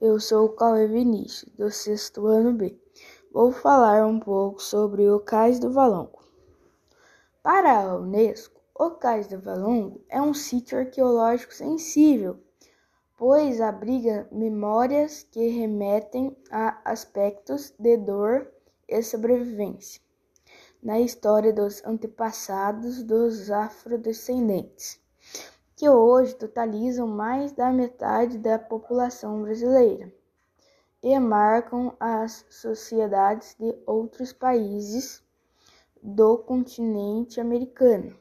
Eu sou o Cauê Vinícius, do sexto ano B. Vou falar um pouco sobre o Cais do Valongo. Para a Unesco, o Cais do Valongo é um sítio arqueológico sensível, pois abriga memórias que remetem a aspectos de dor e sobrevivência na história dos antepassados dos afrodescendentes que hoje totalizam mais da metade da população brasileira e marcam as sociedades de outros países do continente americano.